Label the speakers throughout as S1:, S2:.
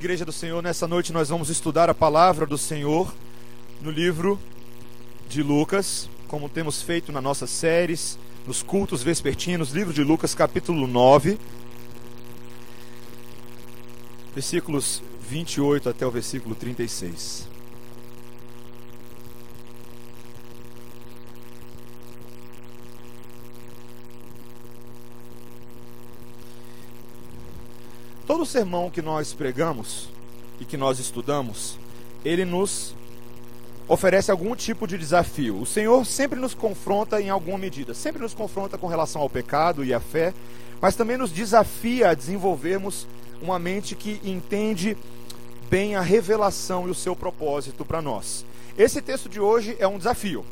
S1: Igreja do Senhor, nessa noite nós vamos estudar a palavra do Senhor no livro de Lucas, como temos feito nas nossas séries, nos cultos vespertinos, livro de Lucas, capítulo 9, versículos 28 até o versículo 36. Sermão que nós pregamos e que nós estudamos, ele nos oferece algum tipo de desafio. O Senhor sempre nos confronta em alguma medida, sempre nos confronta com relação ao pecado e à fé, mas também nos desafia a desenvolvermos uma mente que entende bem a revelação e o seu propósito para nós. Esse texto de hoje é um desafio.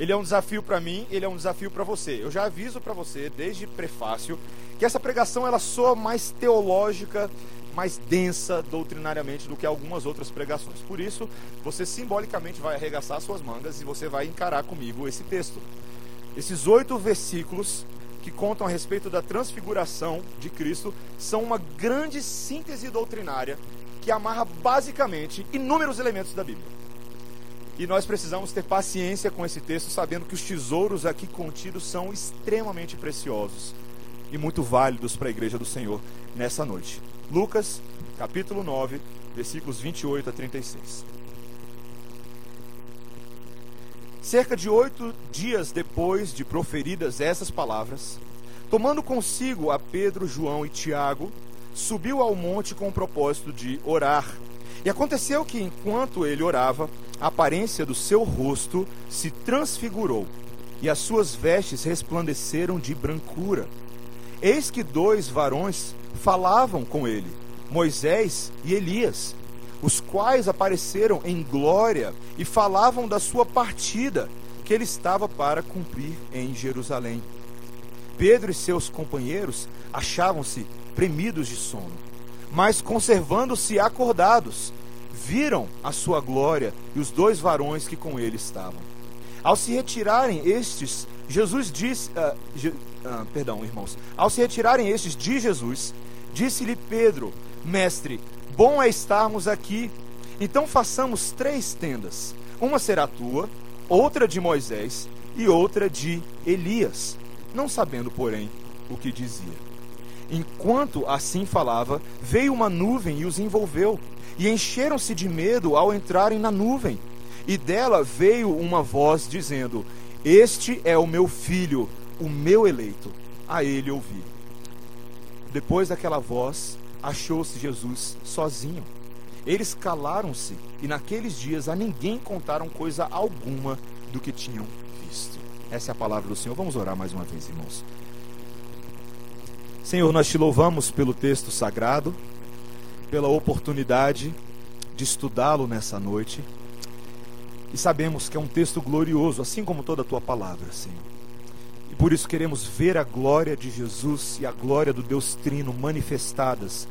S1: Ele é um desafio para mim, ele é um desafio para você. Eu já aviso para você desde prefácio que essa pregação ela soa mais teológica, mais densa doutrinariamente do que algumas outras pregações. Por isso, você simbolicamente vai arregaçar suas mangas e você vai encarar comigo esse texto. Esses oito versículos que contam a respeito da transfiguração de Cristo são uma grande síntese doutrinária que amarra basicamente inúmeros elementos da Bíblia. E nós precisamos ter paciência com esse texto, sabendo que os tesouros aqui contidos são extremamente preciosos e muito válidos para a igreja do Senhor nessa noite. Lucas, capítulo 9, versículos 28 a 36. Cerca de oito dias depois de proferidas essas palavras, tomando consigo a Pedro, João e Tiago, subiu ao monte com o propósito de orar. E aconteceu que, enquanto ele orava, a aparência do seu rosto se transfigurou, e as suas vestes resplandeceram de brancura. Eis que dois varões falavam com ele, Moisés e Elias, os quais apareceram em glória e falavam da sua partida, que ele estava para cumprir em Jerusalém. Pedro e seus companheiros achavam-se premidos de sono, mas conservando-se acordados, viram a sua glória e os dois varões que com ele estavam. Ao se retirarem estes, Jesus disse, uh, ah, perdão, irmãos. Ao se retirarem estes de Jesus, disse-lhe Pedro: Mestre, bom é estarmos aqui. Então façamos três tendas: uma será tua, outra de Moisés e outra de Elias. Não sabendo, porém, o que dizia. Enquanto assim falava, veio uma nuvem e os envolveu, e encheram-se de medo ao entrarem na nuvem. E dela veio uma voz dizendo: Este é o meu filho o meu eleito, a ele ouvi. Depois daquela voz, achou-se Jesus sozinho. Eles calaram-se e naqueles dias a ninguém contaram coisa alguma do que tinham visto. Essa é a palavra do Senhor. Vamos orar mais uma vez, irmãos. Senhor, nós te louvamos pelo texto sagrado, pela oportunidade de estudá-lo nessa noite. E sabemos que é um texto glorioso, assim como toda a tua palavra, Senhor. Por isso queremos ver a glória de Jesus e a glória do Deus Trino manifestadas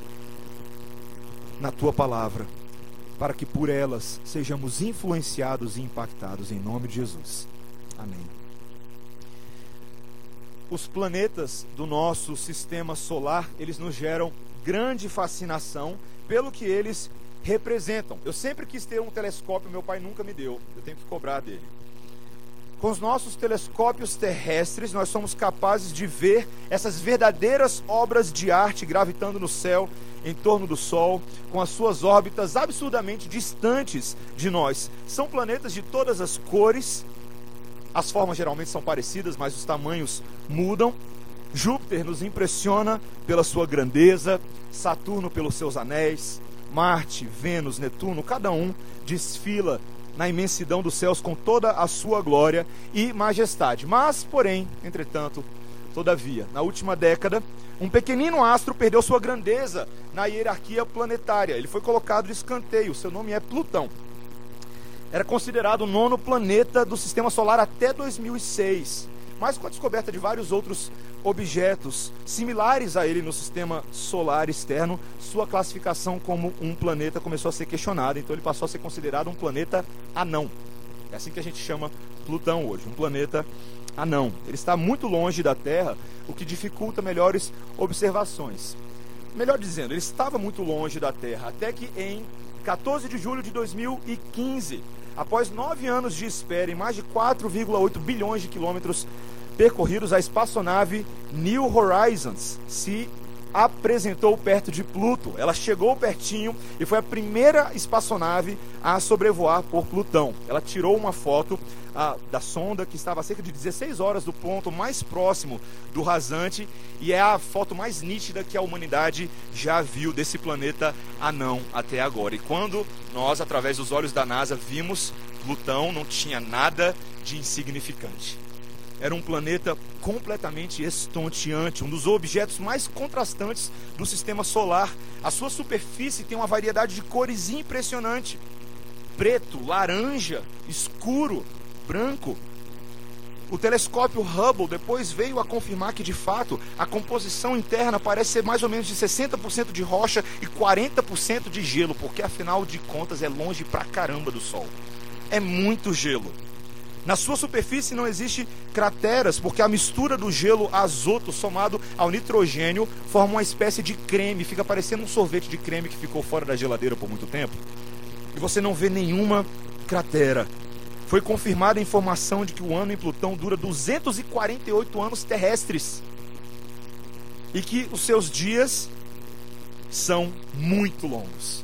S1: na tua palavra, para que por elas sejamos influenciados e impactados em nome de Jesus. Amém. Os planetas do nosso sistema solar, eles nos geram grande fascinação pelo que eles representam. Eu sempre quis ter um telescópio, meu pai nunca me deu. Eu tenho que cobrar dele. Com os nossos telescópios terrestres, nós somos capazes de ver essas verdadeiras obras de arte gravitando no céu, em torno do Sol, com as suas órbitas absurdamente distantes de nós. São planetas de todas as cores, as formas geralmente são parecidas, mas os tamanhos mudam. Júpiter nos impressiona pela sua grandeza, Saturno pelos seus anéis, Marte, Vênus, Netuno, cada um desfila na imensidão dos céus com toda a sua glória e majestade. Mas, porém, entretanto, todavia, na última década, um pequenino astro perdeu sua grandeza na hierarquia planetária. Ele foi colocado de escanteio. Seu nome é Plutão. Era considerado o nono planeta do sistema solar até 2006. Mas com a descoberta de vários outros objetos similares a ele no sistema solar externo, sua classificação como um planeta começou a ser questionada, então ele passou a ser considerado um planeta anão. É assim que a gente chama Plutão hoje, um planeta anão. Ele está muito longe da Terra, o que dificulta melhores observações. melhor dizendo, ele estava muito longe da Terra, até que em 14 de julho de 2015, após nove anos de espera e mais de 4,8 bilhões de quilômetros percorridos, a espaçonave New Horizons se apresentou perto de Pluto. Ela chegou pertinho e foi a primeira espaçonave a sobrevoar por Plutão. Ela tirou uma foto a, da sonda que estava a cerca de 16 horas do ponto mais próximo do rasante e é a foto mais nítida que a humanidade já viu desse planeta anão até agora. E quando nós, através dos olhos da NASA, vimos Plutão, não tinha nada de insignificante era um planeta completamente estonteante, um dos objetos mais contrastantes do sistema solar. A sua superfície tem uma variedade de cores impressionante: preto, laranja, escuro, branco. O telescópio Hubble depois veio a confirmar que, de fato, a composição interna parece ser mais ou menos de 60% de rocha e 40% de gelo, porque afinal de contas é longe pra caramba do Sol. É muito gelo. Na sua superfície não existe crateras, porque a mistura do gelo azoto somado ao nitrogênio forma uma espécie de creme, fica parecendo um sorvete de creme que ficou fora da geladeira por muito tempo. E você não vê nenhuma cratera. Foi confirmada a informação de que o ano em Plutão dura 248 anos terrestres. E que os seus dias são muito longos.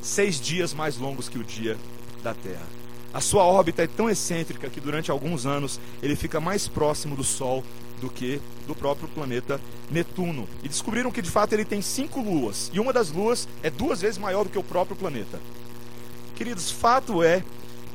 S1: Seis dias mais longos que o dia da Terra. A sua órbita é tão excêntrica que durante alguns anos ele fica mais próximo do Sol do que do próprio planeta Netuno. E descobriram que de fato ele tem cinco luas, e uma das luas é duas vezes maior do que o próprio planeta. Queridos, fato é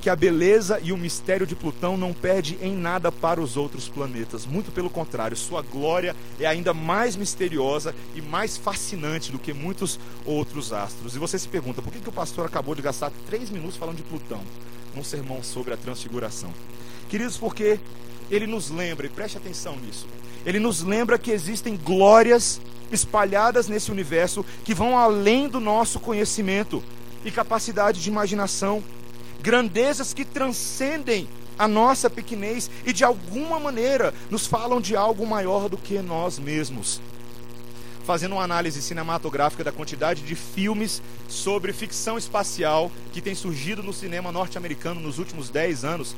S1: que a beleza e o mistério de Plutão não perde em nada para os outros planetas. Muito pelo contrário, sua glória é ainda mais misteriosa e mais fascinante do que muitos outros astros. E você se pergunta, por que, que o pastor acabou de gastar três minutos falando de Plutão? Num sermão sobre a transfiguração. Queridos, porque ele nos lembra, e preste atenção nisso, ele nos lembra que existem glórias espalhadas nesse universo que vão além do nosso conhecimento e capacidade de imaginação, grandezas que transcendem a nossa pequenez e de alguma maneira nos falam de algo maior do que nós mesmos fazendo uma análise cinematográfica da quantidade de filmes sobre ficção espacial que tem surgido no cinema norte-americano nos últimos 10 anos.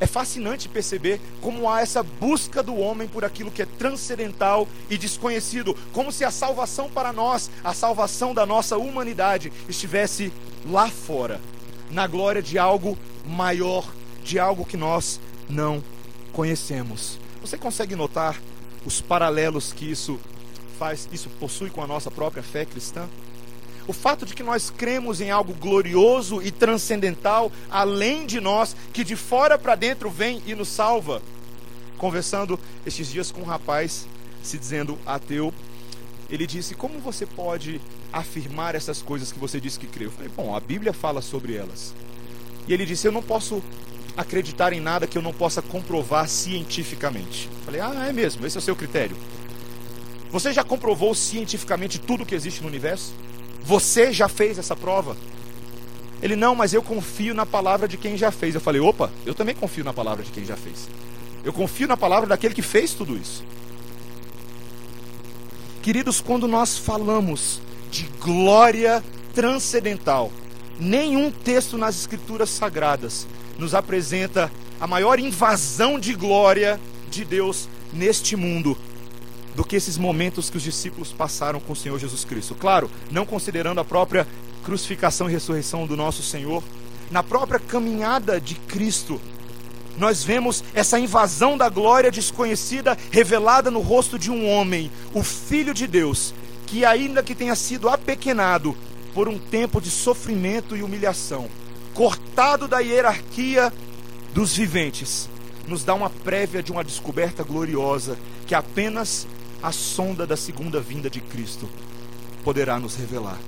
S1: É fascinante perceber como há essa busca do homem por aquilo que é transcendental e desconhecido, como se a salvação para nós, a salvação da nossa humanidade, estivesse lá fora, na glória de algo maior, de algo que nós não conhecemos. Você consegue notar os paralelos que isso faz, isso possui com a nossa própria fé cristã? O fato de que nós cremos em algo glorioso e transcendental, além de nós, que de fora para dentro vem e nos salva. Conversando estes dias com um rapaz, se dizendo ateu, ele disse: Como você pode afirmar essas coisas que você disse que crê? Eu falei: Bom, a Bíblia fala sobre elas. E ele disse: Eu não posso acreditar em nada que eu não possa comprovar cientificamente. Eu falei: Ah, é mesmo, esse é o seu critério. Você já comprovou cientificamente tudo que existe no universo? Você já fez essa prova? Ele, não, mas eu confio na palavra de quem já fez. Eu falei, opa, eu também confio na palavra de quem já fez. Eu confio na palavra daquele que fez tudo isso. Queridos, quando nós falamos de glória transcendental, nenhum texto nas Escrituras Sagradas nos apresenta a maior invasão de glória de Deus neste mundo do que esses momentos que os discípulos passaram com o Senhor Jesus Cristo. Claro, não considerando a própria crucificação e ressurreição do nosso Senhor, na própria caminhada de Cristo, nós vemos essa invasão da glória desconhecida revelada no rosto de um homem, o Filho de Deus, que, ainda que tenha sido apequenado por um tempo de sofrimento e humilhação, cortado da hierarquia dos viventes, nos dá uma prévia de uma descoberta gloriosa que apenas a sonda da segunda vinda de Cristo poderá nos revelar.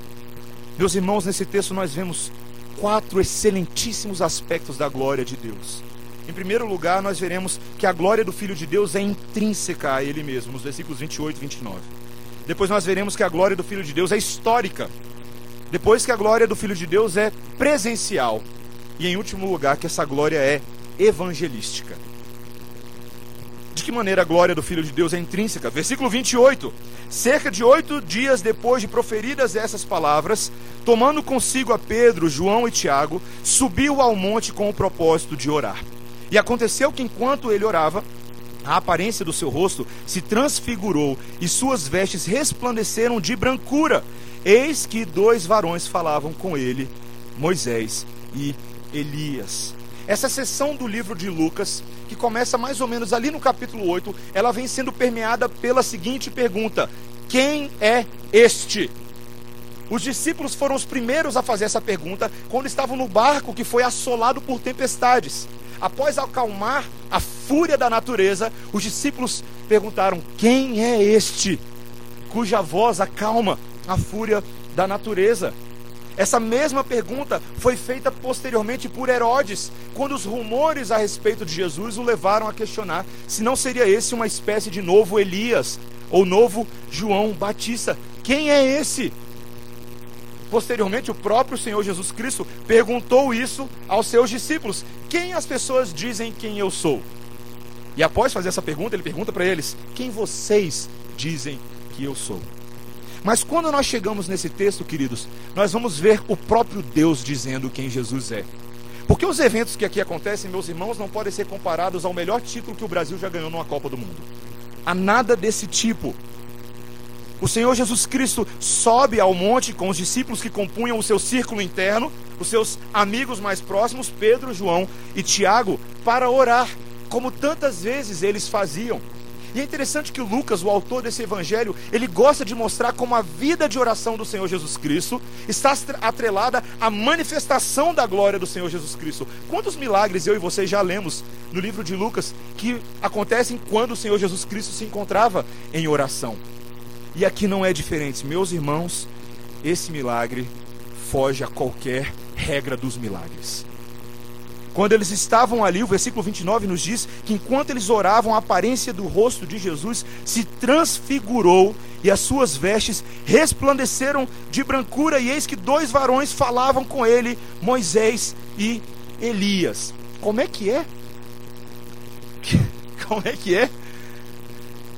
S1: Meus irmãos, nesse texto nós vemos quatro excelentíssimos aspectos da glória de Deus. Em primeiro lugar, nós veremos que a glória do Filho de Deus é intrínseca a Ele mesmo, nos versículos 28 e 29. Depois nós veremos que a glória do Filho de Deus é histórica. Depois que a glória do Filho de Deus é presencial. E em último lugar, que essa glória é evangelística. De que maneira a glória do Filho de Deus é intrínseca. Versículo 28. Cerca de oito dias depois de proferidas essas palavras, tomando consigo a Pedro, João e Tiago, subiu ao monte com o propósito de orar. E aconteceu que enquanto ele orava, a aparência do seu rosto se transfigurou e suas vestes resplandeceram de brancura. Eis que dois varões falavam com ele, Moisés e Elias. Essa seção do livro de Lucas, que começa mais ou menos ali no capítulo 8, ela vem sendo permeada pela seguinte pergunta: Quem é este? Os discípulos foram os primeiros a fazer essa pergunta quando estavam no barco que foi assolado por tempestades. Após acalmar a fúria da natureza, os discípulos perguntaram: Quem é este? Cuja voz acalma a fúria da natureza. Essa mesma pergunta foi feita posteriormente por Herodes, quando os rumores a respeito de Jesus o levaram a questionar se não seria esse uma espécie de novo Elias ou novo João Batista. Quem é esse? Posteriormente, o próprio Senhor Jesus Cristo perguntou isso aos seus discípulos: Quem as pessoas dizem quem eu sou? E após fazer essa pergunta, ele pergunta para eles: Quem vocês dizem que eu sou? Mas quando nós chegamos nesse texto, queridos, nós vamos ver o próprio Deus dizendo quem Jesus é. Porque os eventos que aqui acontecem, meus irmãos, não podem ser comparados ao melhor título que o Brasil já ganhou numa Copa do Mundo. Há nada desse tipo. O Senhor Jesus Cristo sobe ao monte com os discípulos que compunham o seu círculo interno, os seus amigos mais próximos, Pedro, João e Tiago, para orar, como tantas vezes eles faziam. E é interessante que Lucas, o autor desse evangelho, ele gosta de mostrar como a vida de oração do Senhor Jesus Cristo está atrelada à manifestação da glória do Senhor Jesus Cristo. Quantos milagres eu e você já lemos no livro de Lucas que acontecem quando o Senhor Jesus Cristo se encontrava em oração? E aqui não é diferente, meus irmãos, esse milagre foge a qualquer regra dos milagres. Quando eles estavam ali, o versículo 29 nos diz que enquanto eles oravam, a aparência do rosto de Jesus se transfigurou e as suas vestes resplandeceram de brancura, e eis que dois varões falavam com ele, Moisés e Elias. Como é que é? Como é que é?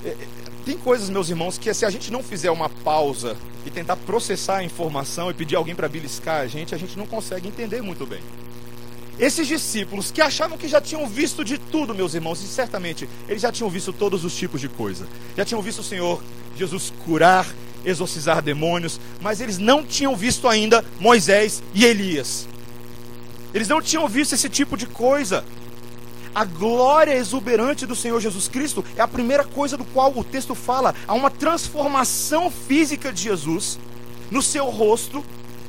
S1: é tem coisas, meus irmãos, que se a gente não fizer uma pausa e tentar processar a informação e pedir alguém para beliscar a gente, a gente não consegue entender muito bem. Esses discípulos que achavam que já tinham visto de tudo, meus irmãos, e certamente eles já tinham visto todos os tipos de coisa. Já tinham visto o Senhor Jesus curar, exorcizar demônios, mas eles não tinham visto ainda Moisés e Elias. Eles não tinham visto esse tipo de coisa. A glória exuberante do Senhor Jesus Cristo é a primeira coisa do qual o texto fala. Há uma transformação física de Jesus no seu rosto,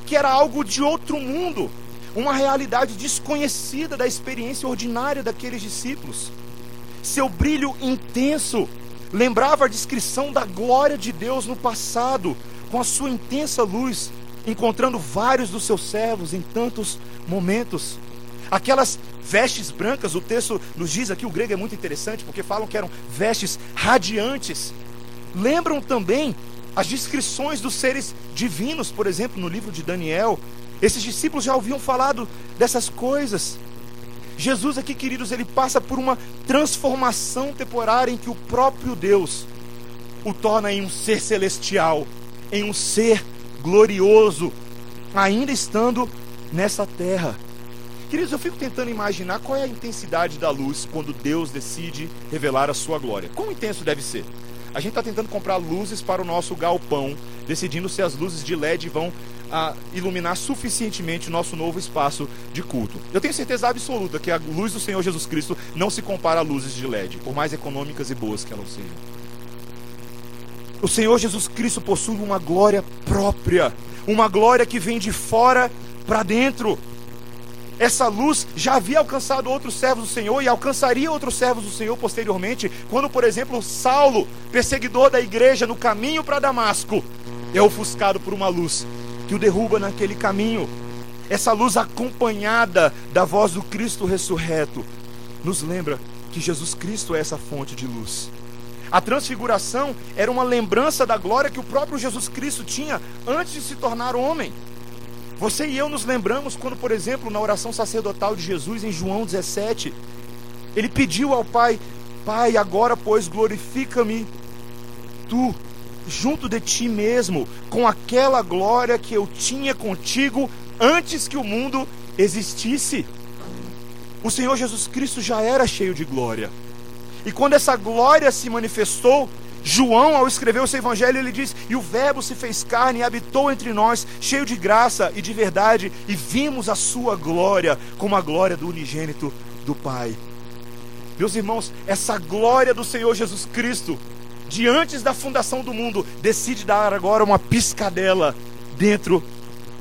S1: que era algo de outro mundo, uma realidade desconhecida da experiência ordinária daqueles discípulos. Seu brilho intenso lembrava a descrição da glória de Deus no passado, com a sua intensa luz, encontrando vários dos seus servos em tantos momentos. Aquelas vestes brancas, o texto nos diz aqui, o grego é muito interessante, porque falam que eram vestes radiantes. Lembram também as descrições dos seres divinos, por exemplo, no livro de Daniel. Esses discípulos já ouviam falado dessas coisas. Jesus aqui, queridos, ele passa por uma transformação temporária em que o próprio Deus o torna em um ser celestial, em um ser glorioso, ainda estando nessa terra. Queridos, eu fico tentando imaginar qual é a intensidade da luz quando Deus decide revelar a sua glória. Quão intenso deve ser? A gente está tentando comprar luzes para o nosso galpão, decidindo se as luzes de LED vão ah, iluminar suficientemente o nosso novo espaço de culto. Eu tenho certeza absoluta que a luz do Senhor Jesus Cristo não se compara a luzes de LED, por mais econômicas e boas que elas sejam. O Senhor Jesus Cristo possui uma glória própria, uma glória que vem de fora para dentro essa luz já havia alcançado outros servos do Senhor e alcançaria outros servos do Senhor posteriormente, quando, por exemplo, Saulo, perseguidor da igreja no caminho para Damasco, é ofuscado por uma luz que o derruba naquele caminho. Essa luz acompanhada da voz do Cristo ressurreto nos lembra que Jesus Cristo é essa fonte de luz. A transfiguração era uma lembrança da glória que o próprio Jesus Cristo tinha antes de se tornar homem. Você e eu nos lembramos quando, por exemplo, na oração sacerdotal de Jesus em João 17, ele pediu ao Pai Pai, agora, pois, glorifica-me tu junto de ti mesmo, com aquela glória que eu tinha contigo antes que o mundo existisse. O Senhor Jesus Cristo já era cheio de glória. E quando essa glória se manifestou, João, ao escrever o seu evangelho, ele diz: E o Verbo se fez carne e habitou entre nós, cheio de graça e de verdade, e vimos a sua glória como a glória do unigênito do Pai. Meus irmãos, essa glória do Senhor Jesus Cristo, de antes da fundação do mundo, decide dar agora uma piscadela dentro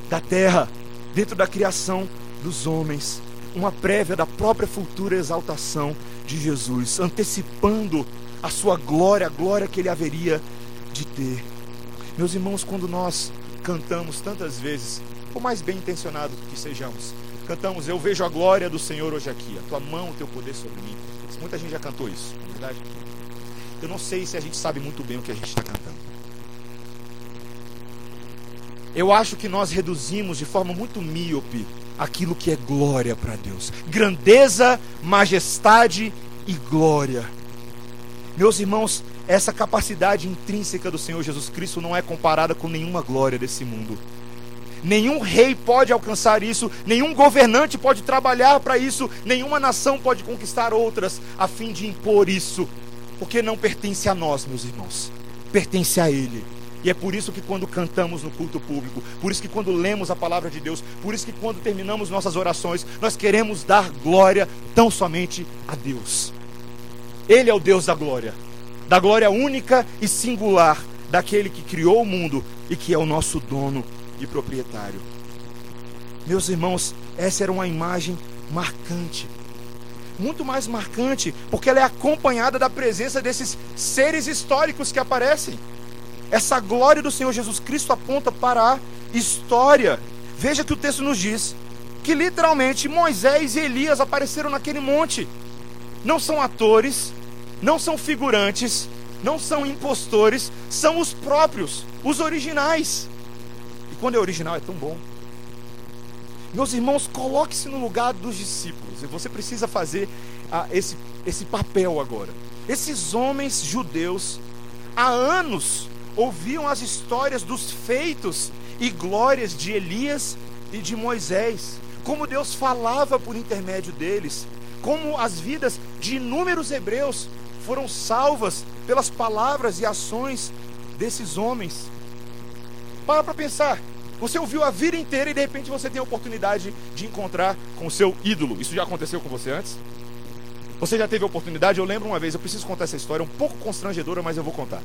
S1: da terra, dentro da criação dos homens, uma prévia da própria futura exaltação de Jesus, antecipando a sua glória, a glória que ele haveria de ter. Meus irmãos, quando nós cantamos tantas vezes, por mais bem intencionados que sejamos, cantamos: Eu vejo a glória do Senhor hoje aqui, a tua mão, o teu poder sobre mim. Muita gente já cantou isso, não é verdade? Eu não sei se a gente sabe muito bem o que a gente está cantando. Eu acho que nós reduzimos de forma muito míope aquilo que é glória para Deus. Grandeza, majestade e glória. Meus irmãos, essa capacidade intrínseca do Senhor Jesus Cristo não é comparada com nenhuma glória desse mundo. Nenhum rei pode alcançar isso, nenhum governante pode trabalhar para isso, nenhuma nação pode conquistar outras a fim de impor isso, porque não pertence a nós, meus irmãos, pertence a Ele. E é por isso que quando cantamos no culto público, por isso que quando lemos a palavra de Deus, por isso que quando terminamos nossas orações, nós queremos dar glória tão somente a Deus. Ele é o Deus da glória, da glória única e singular daquele que criou o mundo e que é o nosso dono e proprietário. Meus irmãos, essa era uma imagem marcante. Muito mais marcante, porque ela é acompanhada da presença desses seres históricos que aparecem. Essa glória do Senhor Jesus Cristo aponta para a história. Veja que o texto nos diz que literalmente Moisés e Elias apareceram naquele monte. Não são atores, não são figurantes, não são impostores, são os próprios, os originais quando é original é tão bom. Meus irmãos, coloque-se no lugar dos discípulos. E você precisa fazer ah, esse, esse papel agora. Esses homens judeus, há anos, ouviam as histórias dos feitos e glórias de Elias e de Moisés. Como Deus falava por intermédio deles. Como as vidas de inúmeros hebreus foram salvas pelas palavras e ações desses homens. Para para pensar. Você ouviu a vida inteira e de repente você tem a oportunidade de encontrar com o seu ídolo. Isso já aconteceu com você antes? Você já teve a oportunidade? Eu lembro uma vez, eu preciso contar essa história, um pouco constrangedora, mas eu vou contar.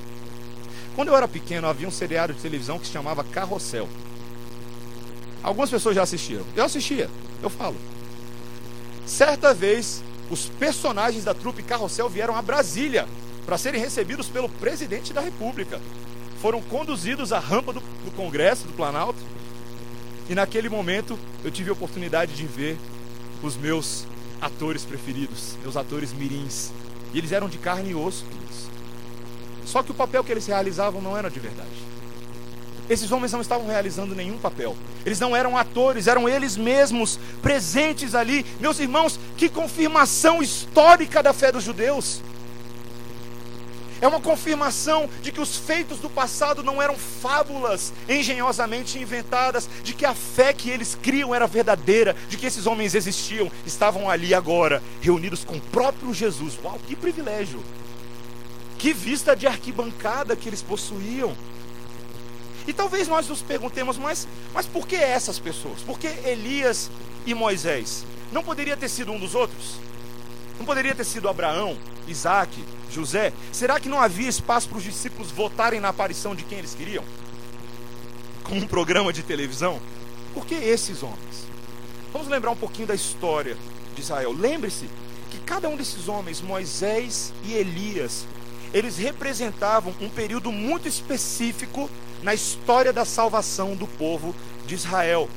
S1: Quando eu era pequeno, havia um seriado de televisão que se chamava Carrossel. Algumas pessoas já assistiram. Eu assistia, eu falo. Certa vez, os personagens da trupe Carrossel vieram a Brasília para serem recebidos pelo presidente da República foram conduzidos à rampa do, do Congresso, do Planalto, e naquele momento eu tive a oportunidade de ver os meus atores preferidos, meus atores mirins. E eles eram de carne e osso, todos. Só que o papel que eles realizavam não era de verdade. Esses homens não estavam realizando nenhum papel. Eles não eram atores, eram eles mesmos presentes ali. Meus irmãos, que confirmação histórica da fé dos judeus. É uma confirmação de que os feitos do passado não eram fábulas engenhosamente inventadas, de que a fé que eles criam era verdadeira, de que esses homens existiam, estavam ali agora, reunidos com o próprio Jesus. Uau, que privilégio! Que vista de arquibancada que eles possuíam. E talvez nós nos perguntemos, mas, mas por que essas pessoas? Por que Elias e Moisés? Não poderia ter sido um dos outros? Não poderia ter sido Abraão, Isaac, José, será que não havia espaço para os discípulos votarem na aparição de quem eles queriam? Como um programa de televisão? Por que esses homens? Vamos lembrar um pouquinho da história de Israel. Lembre-se que cada um desses homens, Moisés e Elias, eles representavam um período muito específico na história da salvação do povo de Israel.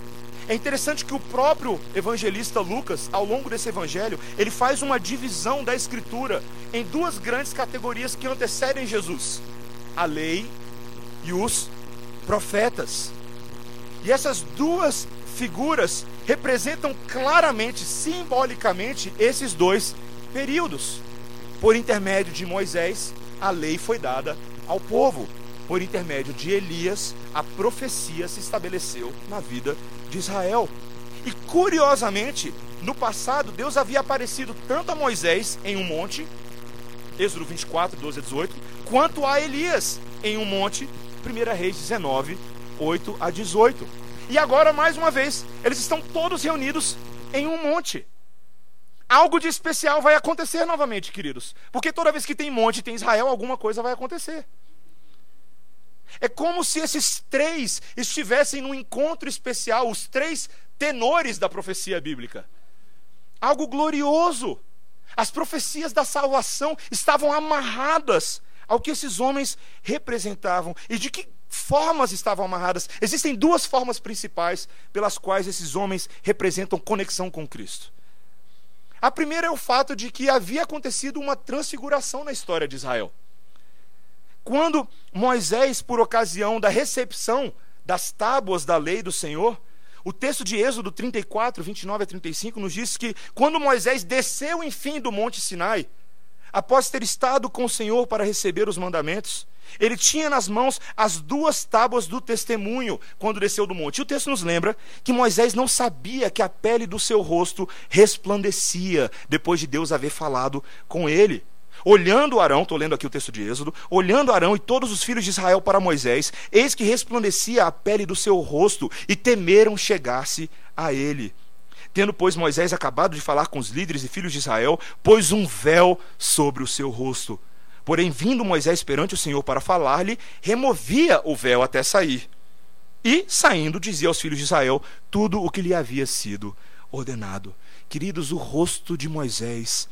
S1: É interessante que o próprio evangelista Lucas, ao longo desse evangelho, ele faz uma divisão da escritura em duas grandes categorias que antecedem Jesus: a lei e os profetas. E essas duas figuras representam claramente, simbolicamente, esses dois períodos. por intermédio de Moisés, a lei foi dada ao povo. Por intermédio de Elias, a profecia se estabeleceu na vida de Israel. E curiosamente, no passado, Deus havia aparecido tanto a Moisés em um monte, Êxodo 24, 12 a 18, quanto a Elias em um monte, 1 Reis 19, 8 a 18. E agora, mais uma vez, eles estão todos reunidos em um monte. Algo de especial vai acontecer novamente, queridos. Porque toda vez que tem monte, tem Israel, alguma coisa vai acontecer. É como se esses três estivessem num encontro especial, os três tenores da profecia bíblica. Algo glorioso. As profecias da salvação estavam amarradas ao que esses homens representavam. E de que formas estavam amarradas? Existem duas formas principais pelas quais esses homens representam conexão com Cristo. A primeira é o fato de que havia acontecido uma transfiguração na história de Israel. Quando Moisés, por ocasião da recepção das tábuas da lei do Senhor, o texto de Êxodo 34, 29 a 35 nos diz que quando Moisés desceu, enfim, do Monte Sinai, após ter estado com o Senhor para receber os mandamentos, ele tinha nas mãos as duas tábuas do testemunho quando desceu do monte. E o texto nos lembra que Moisés não sabia que a pele do seu rosto resplandecia depois de Deus haver falado com ele. Olhando Arão, estou lendo aqui o texto de Êxodo, olhando Arão e todos os filhos de Israel para Moisés, eis que resplandecia a pele do seu rosto, e temeram chegar-se a ele. Tendo, pois, Moisés acabado de falar com os líderes e filhos de Israel, pôs um véu sobre o seu rosto. Porém, vindo Moisés perante o Senhor para falar-lhe, removia o véu até sair. E, saindo, dizia aos filhos de Israel tudo o que lhe havia sido ordenado. Queridos, o rosto de Moisés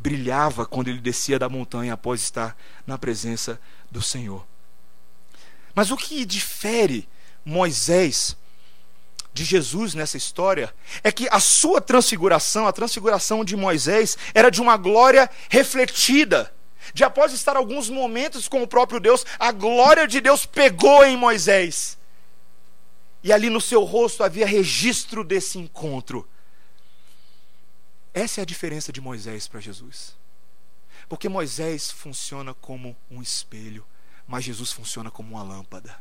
S1: brilhava quando ele descia da montanha após estar na presença do Senhor. Mas o que difere Moisés de Jesus nessa história é que a sua transfiguração, a transfiguração de Moisés, era de uma glória refletida. De após estar alguns momentos com o próprio Deus, a glória de Deus pegou em Moisés. E ali no seu rosto havia registro desse encontro. Essa é a diferença de Moisés para Jesus. Porque Moisés funciona como um espelho, mas Jesus funciona como uma lâmpada.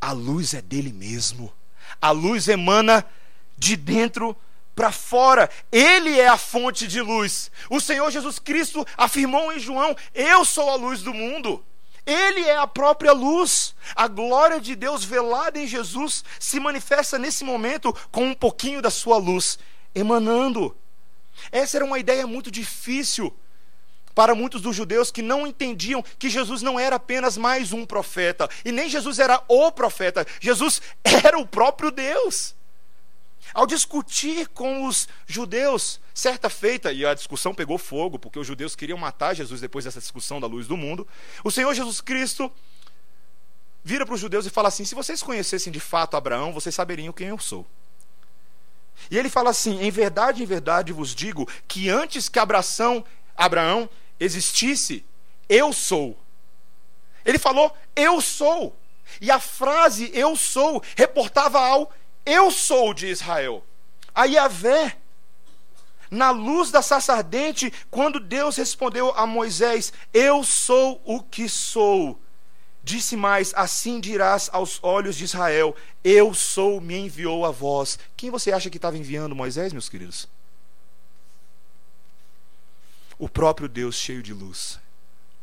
S1: A luz é dele mesmo. A luz emana de dentro para fora. Ele é a fonte de luz. O Senhor Jesus Cristo afirmou em João: Eu sou a luz do mundo. Ele é a própria luz. A glória de Deus velada em Jesus se manifesta nesse momento com um pouquinho da sua luz emanando. Essa era uma ideia muito difícil para muitos dos judeus que não entendiam que Jesus não era apenas mais um profeta, e nem Jesus era o profeta, Jesus era o próprio Deus. Ao discutir com os judeus, certa feita, e a discussão pegou fogo, porque os judeus queriam matar Jesus depois dessa discussão da luz do mundo, o Senhor Jesus Cristo vira para os judeus e fala assim: se vocês conhecessem de fato Abraão, vocês saberiam quem eu sou. E ele fala assim: Em verdade, em verdade vos digo que antes que Abraão, Abraão existisse, eu sou. Ele falou, eu sou. E a frase eu sou reportava ao eu sou de Israel. A Yahvé. Na luz da sarça ardente, quando Deus respondeu a Moisés: Eu sou o que sou. Disse mais: Assim dirás aos olhos de Israel: Eu sou, me enviou a vós. Quem você acha que estava enviando Moisés, meus queridos? O próprio Deus cheio de luz,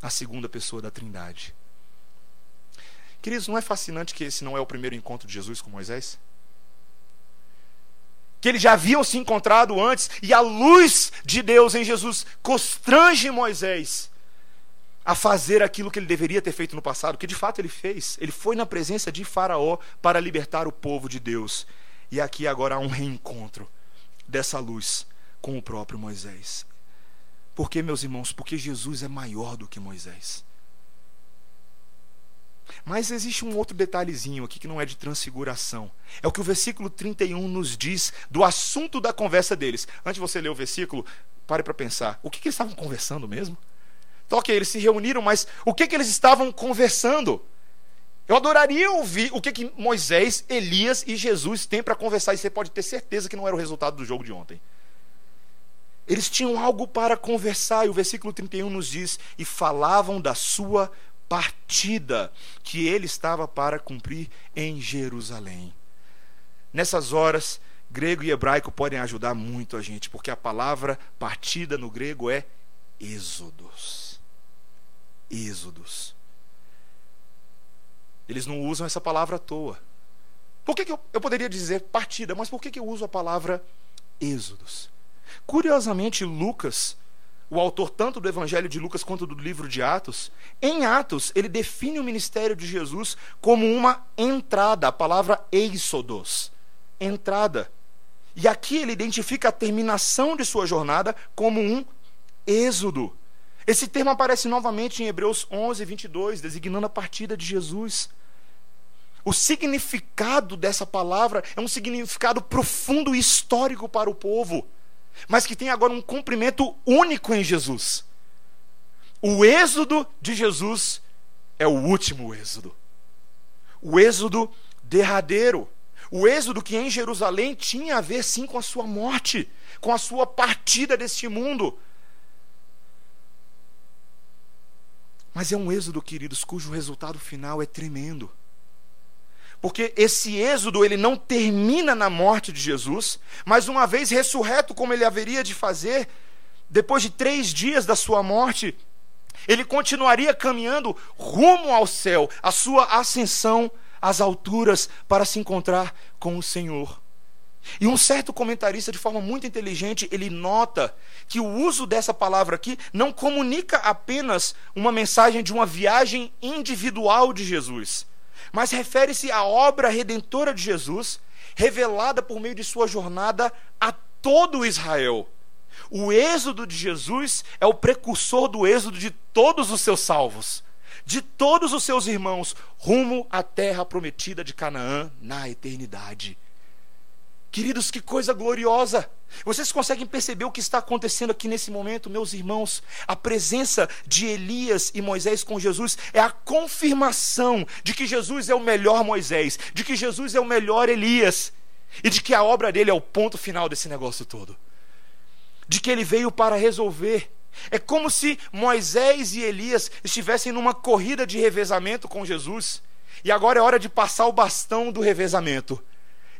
S1: a segunda pessoa da Trindade. Queridos, não é fascinante que esse não é o primeiro encontro de Jesus com Moisés? Que eles já haviam se encontrado antes e a luz de Deus em Jesus constrange Moisés a fazer aquilo que ele deveria ter feito no passado, que de fato ele fez. Ele foi na presença de Faraó para libertar o povo de Deus. E aqui agora há um reencontro dessa luz com o próprio Moisés. Por que, meus irmãos? Porque Jesus é maior do que Moisés. Mas existe um outro detalhezinho aqui que não é de transfiguração. É o que o versículo 31 nos diz do assunto da conversa deles. Antes de você ler o versículo, pare para pensar. O que, que eles estavam conversando mesmo? Então, ok, eles se reuniram, mas o que, que eles estavam conversando? Eu adoraria ouvir o que, que Moisés, Elias e Jesus têm para conversar, e você pode ter certeza que não era o resultado do jogo de ontem. Eles tinham algo para conversar, e o versículo 31 nos diz: e falavam da sua partida que ele estava para cumprir em Jerusalém. Nessas horas, grego e hebraico podem ajudar muito a gente, porque a palavra partida no grego é êxodos. Êxodos. Eles não usam essa palavra à toa. Por que, que eu, eu, poderia dizer partida, mas por que, que eu uso a palavra êxodos? Curiosamente, Lucas, o autor tanto do Evangelho de Lucas quanto do livro de Atos, em Atos ele define o ministério de Jesus como uma entrada, a palavra êxodos, entrada. E aqui ele identifica a terminação de sua jornada como um êxodo. Esse termo aparece novamente em Hebreus 11, 22, designando a partida de Jesus. O significado dessa palavra é um significado profundo e histórico para o povo, mas que tem agora um cumprimento único em Jesus. O êxodo de Jesus é o último êxodo. O êxodo derradeiro. O êxodo que em Jerusalém tinha a ver sim com a sua morte, com a sua partida deste mundo. Mas é um êxodo, queridos, cujo resultado final é tremendo. Porque esse êxodo ele não termina na morte de Jesus, mas uma vez ressurreto, como ele haveria de fazer, depois de três dias da sua morte, ele continuaria caminhando rumo ao céu, a sua ascensão às alturas para se encontrar com o Senhor. E um certo comentarista, de forma muito inteligente, ele nota que o uso dessa palavra aqui não comunica apenas uma mensagem de uma viagem individual de Jesus mas refere-se à obra redentora de Jesus, revelada por meio de sua jornada a todo Israel. O êxodo de Jesus é o precursor do êxodo de todos os seus salvos, de todos os seus irmãos, rumo à terra prometida de Canaã na eternidade. Queridos, que coisa gloriosa! Vocês conseguem perceber o que está acontecendo aqui nesse momento, meus irmãos? A presença de Elias e Moisés com Jesus é a confirmação de que Jesus é o melhor Moisés, de que Jesus é o melhor Elias e de que a obra dele é o ponto final desse negócio todo. De que ele veio para resolver. É como se Moisés e Elias estivessem numa corrida de revezamento com Jesus e agora é hora de passar o bastão do revezamento.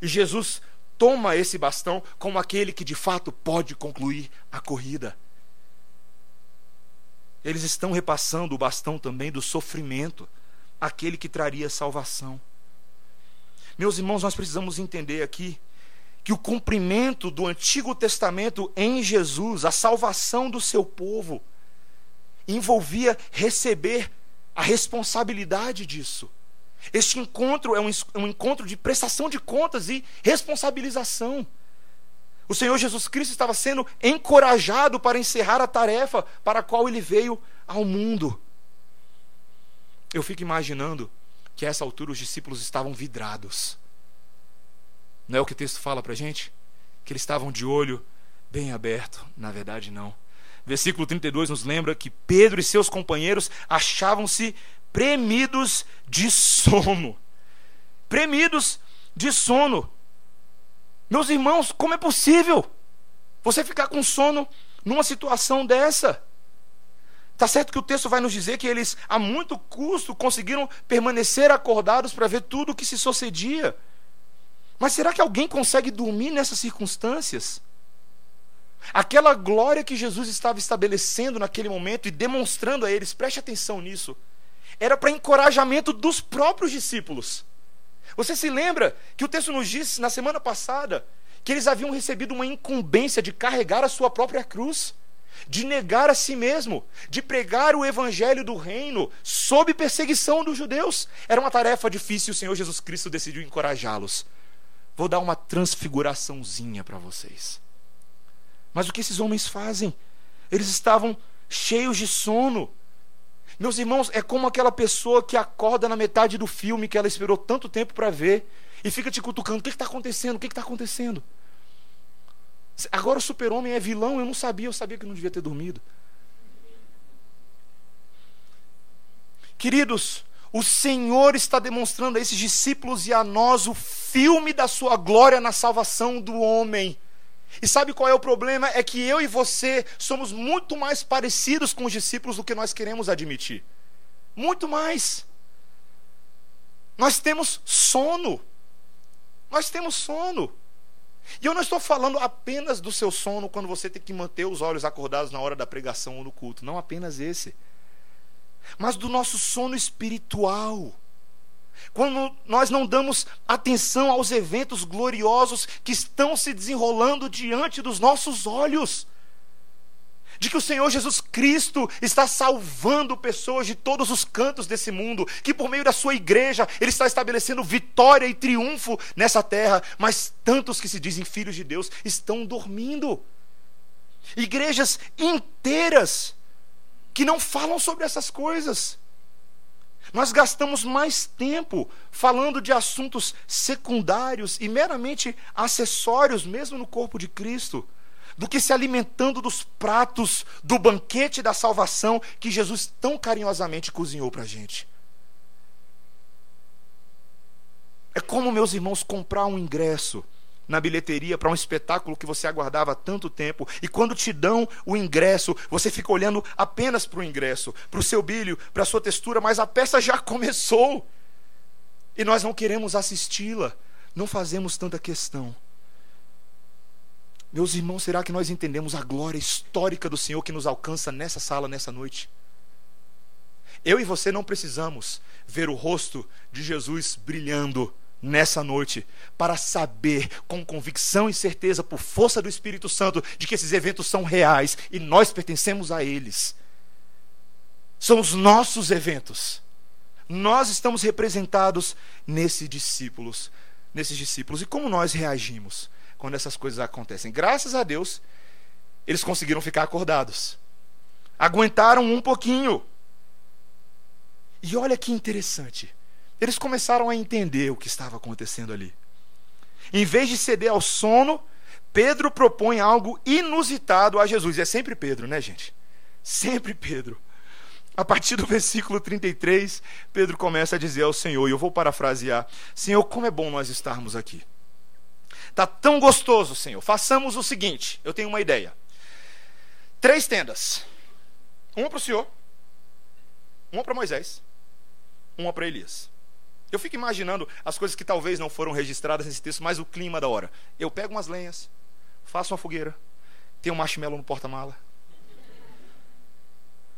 S1: E Jesus toma esse bastão como aquele que de fato pode concluir a corrida. Eles estão repassando o bastão também do sofrimento, aquele que traria salvação. Meus irmãos, nós precisamos entender aqui que o cumprimento do Antigo Testamento em Jesus, a salvação do seu povo, envolvia receber a responsabilidade disso. Este encontro é um, um encontro de prestação de contas e responsabilização. O Senhor Jesus Cristo estava sendo encorajado para encerrar a tarefa para a qual ele veio ao mundo. Eu fico imaginando que a essa altura os discípulos estavam vidrados. Não é o que o texto fala para a gente? Que eles estavam de olho bem aberto. Na verdade, não. Versículo 32 nos lembra que Pedro e seus companheiros achavam-se premidos de sono. Premidos de sono. Meus irmãos, como é possível você ficar com sono numa situação dessa? Está certo que o texto vai nos dizer que eles, a muito custo, conseguiram permanecer acordados para ver tudo o que se sucedia. Mas será que alguém consegue dormir nessas circunstâncias? Aquela glória que Jesus estava estabelecendo naquele momento e demonstrando a eles, preste atenção nisso era para encorajamento dos próprios discípulos. Você se lembra que o texto nos disse na semana passada que eles haviam recebido uma incumbência de carregar a sua própria cruz, de negar a si mesmo, de pregar o evangelho do reino sob perseguição dos judeus. Era uma tarefa difícil, o Senhor Jesus Cristo decidiu encorajá-los. Vou dar uma transfiguraçãozinha para vocês. Mas o que esses homens fazem? Eles estavam cheios de sono, meus irmãos, é como aquela pessoa que acorda na metade do filme que ela esperou tanto tempo para ver e fica te cutucando: o que está acontecendo? O que está acontecendo? Agora o super-homem é vilão? Eu não sabia, eu sabia que não devia ter dormido. Queridos, o Senhor está demonstrando a esses discípulos e a nós o filme da sua glória na salvação do homem. E sabe qual é o problema? É que eu e você somos muito mais parecidos com os discípulos do que nós queremos admitir. Muito mais. Nós temos sono. Nós temos sono. E eu não estou falando apenas do seu sono quando você tem que manter os olhos acordados na hora da pregação ou no culto. Não apenas esse. Mas do nosso sono espiritual quando nós não damos atenção aos eventos gloriosos que estão se desenrolando diante dos nossos olhos. De que o Senhor Jesus Cristo está salvando pessoas de todos os cantos desse mundo, que por meio da sua igreja Ele está estabelecendo vitória e triunfo nessa terra, mas tantos que se dizem filhos de Deus estão dormindo. Igrejas inteiras que não falam sobre essas coisas. Nós gastamos mais tempo falando de assuntos secundários e meramente acessórios, mesmo no corpo de Cristo, do que se alimentando dos pratos do banquete da salvação que Jesus tão carinhosamente cozinhou para a gente. É como, meus irmãos, comprar um ingresso na bilheteria para um espetáculo que você aguardava há tanto tempo, e quando te dão o ingresso, você fica olhando apenas para o ingresso, para o seu brilho, para a sua textura, mas a peça já começou. E nós não queremos assisti-la, não fazemos tanta questão. Meus irmãos, será que nós entendemos a glória histórica do Senhor que nos alcança nessa sala, nessa noite? Eu e você não precisamos ver o rosto de Jesus brilhando nessa noite para saber com convicção e certeza, por força do Espírito Santo, de que esses eventos são reais e nós pertencemos a eles. São os nossos eventos. Nós estamos representados nesses discípulos, nesses discípulos. E como nós reagimos quando essas coisas acontecem? Graças a Deus, eles conseguiram ficar acordados. Aguentaram um pouquinho. E olha que interessante. Eles começaram a entender o que estava acontecendo ali. Em vez de ceder ao sono, Pedro propõe algo inusitado a Jesus. E é sempre Pedro, né, gente? Sempre Pedro. A partir do versículo 33, Pedro começa a dizer ao Senhor, e eu vou parafrasear: Senhor, como é bom nós estarmos aqui. Está tão gostoso, Senhor. Façamos o seguinte: eu tenho uma ideia. Três tendas. Uma para o Senhor, uma para Moisés, uma para Elias. Eu fico imaginando as coisas que talvez não foram registradas nesse texto, mas o clima da hora. Eu pego umas lenhas, faço uma fogueira, tem um marshmallow no porta-mala.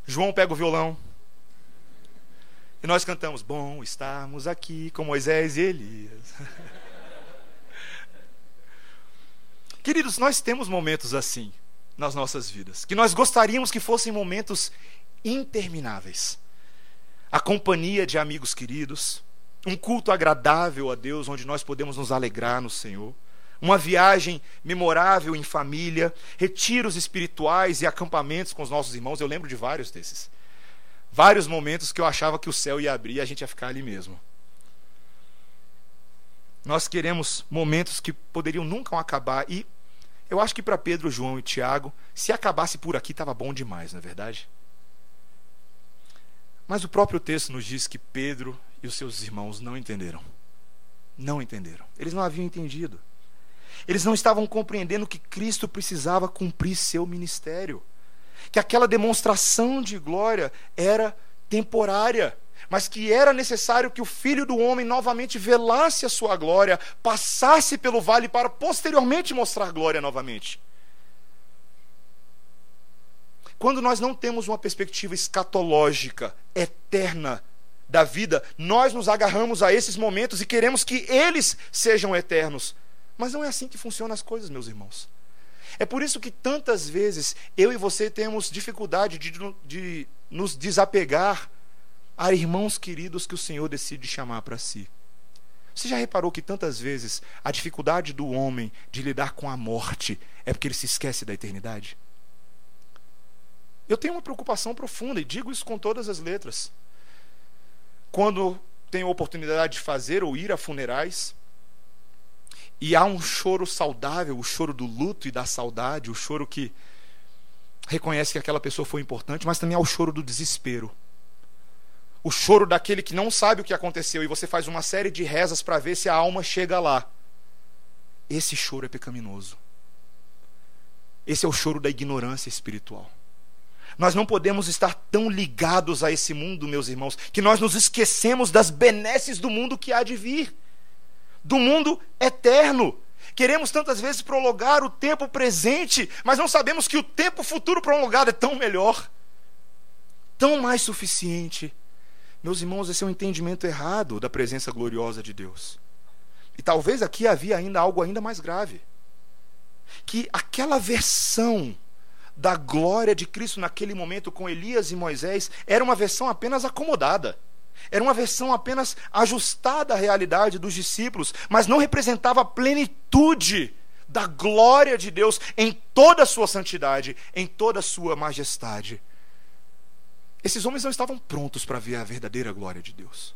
S1: João pega o violão. E nós cantamos: Bom estarmos aqui com Moisés e Elias. Queridos, nós temos momentos assim nas nossas vidas, que nós gostaríamos que fossem momentos intermináveis. A companhia de amigos queridos, um culto agradável a Deus, onde nós podemos nos alegrar no Senhor, uma viagem memorável em família, retiros espirituais e acampamentos com os nossos irmãos. Eu lembro de vários desses. Vários momentos que eu achava que o céu ia abrir e a gente ia ficar ali mesmo. Nós queremos momentos que poderiam nunca acabar e eu acho que para Pedro, João e Tiago, se acabasse por aqui estava bom demais, não é verdade? Mas o próprio texto nos diz que Pedro e os seus irmãos não entenderam. Não entenderam. Eles não haviam entendido. Eles não estavam compreendendo que Cristo precisava cumprir seu ministério. Que aquela demonstração de glória era temporária, mas que era necessário que o filho do homem novamente velasse a sua glória, passasse pelo vale para posteriormente mostrar glória novamente. Quando nós não temos uma perspectiva escatológica, eterna da vida, nós nos agarramos a esses momentos e queremos que eles sejam eternos. Mas não é assim que funcionam as coisas, meus irmãos. É por isso que tantas vezes eu e você temos dificuldade de, de nos desapegar a irmãos queridos que o Senhor decide chamar para si. Você já reparou que tantas vezes a dificuldade do homem de lidar com a morte é porque ele se esquece da eternidade? Eu tenho uma preocupação profunda e digo isso com todas as letras. Quando tenho a oportunidade de fazer ou ir a funerais, e há um choro saudável, o choro do luto e da saudade, o choro que reconhece que aquela pessoa foi importante, mas também há o choro do desespero. O choro daquele que não sabe o que aconteceu e você faz uma série de rezas para ver se a alma chega lá. Esse choro é pecaminoso. Esse é o choro da ignorância espiritual. Nós não podemos estar tão ligados a esse mundo, meus irmãos, que nós nos esquecemos das benesses do mundo que há de vir, do mundo eterno. Queremos tantas vezes prolongar o tempo presente, mas não sabemos que o tempo futuro prolongado é tão melhor, tão mais suficiente. Meus irmãos, esse é um entendimento errado da presença gloriosa de Deus. E talvez aqui havia ainda algo ainda mais grave. Que aquela versão da glória de Cristo naquele momento com Elias e Moisés era uma versão apenas acomodada. Era uma versão apenas ajustada à realidade dos discípulos, mas não representava a plenitude da glória de Deus em toda a sua santidade, em toda a sua majestade. Esses homens não estavam prontos para ver a verdadeira glória de Deus,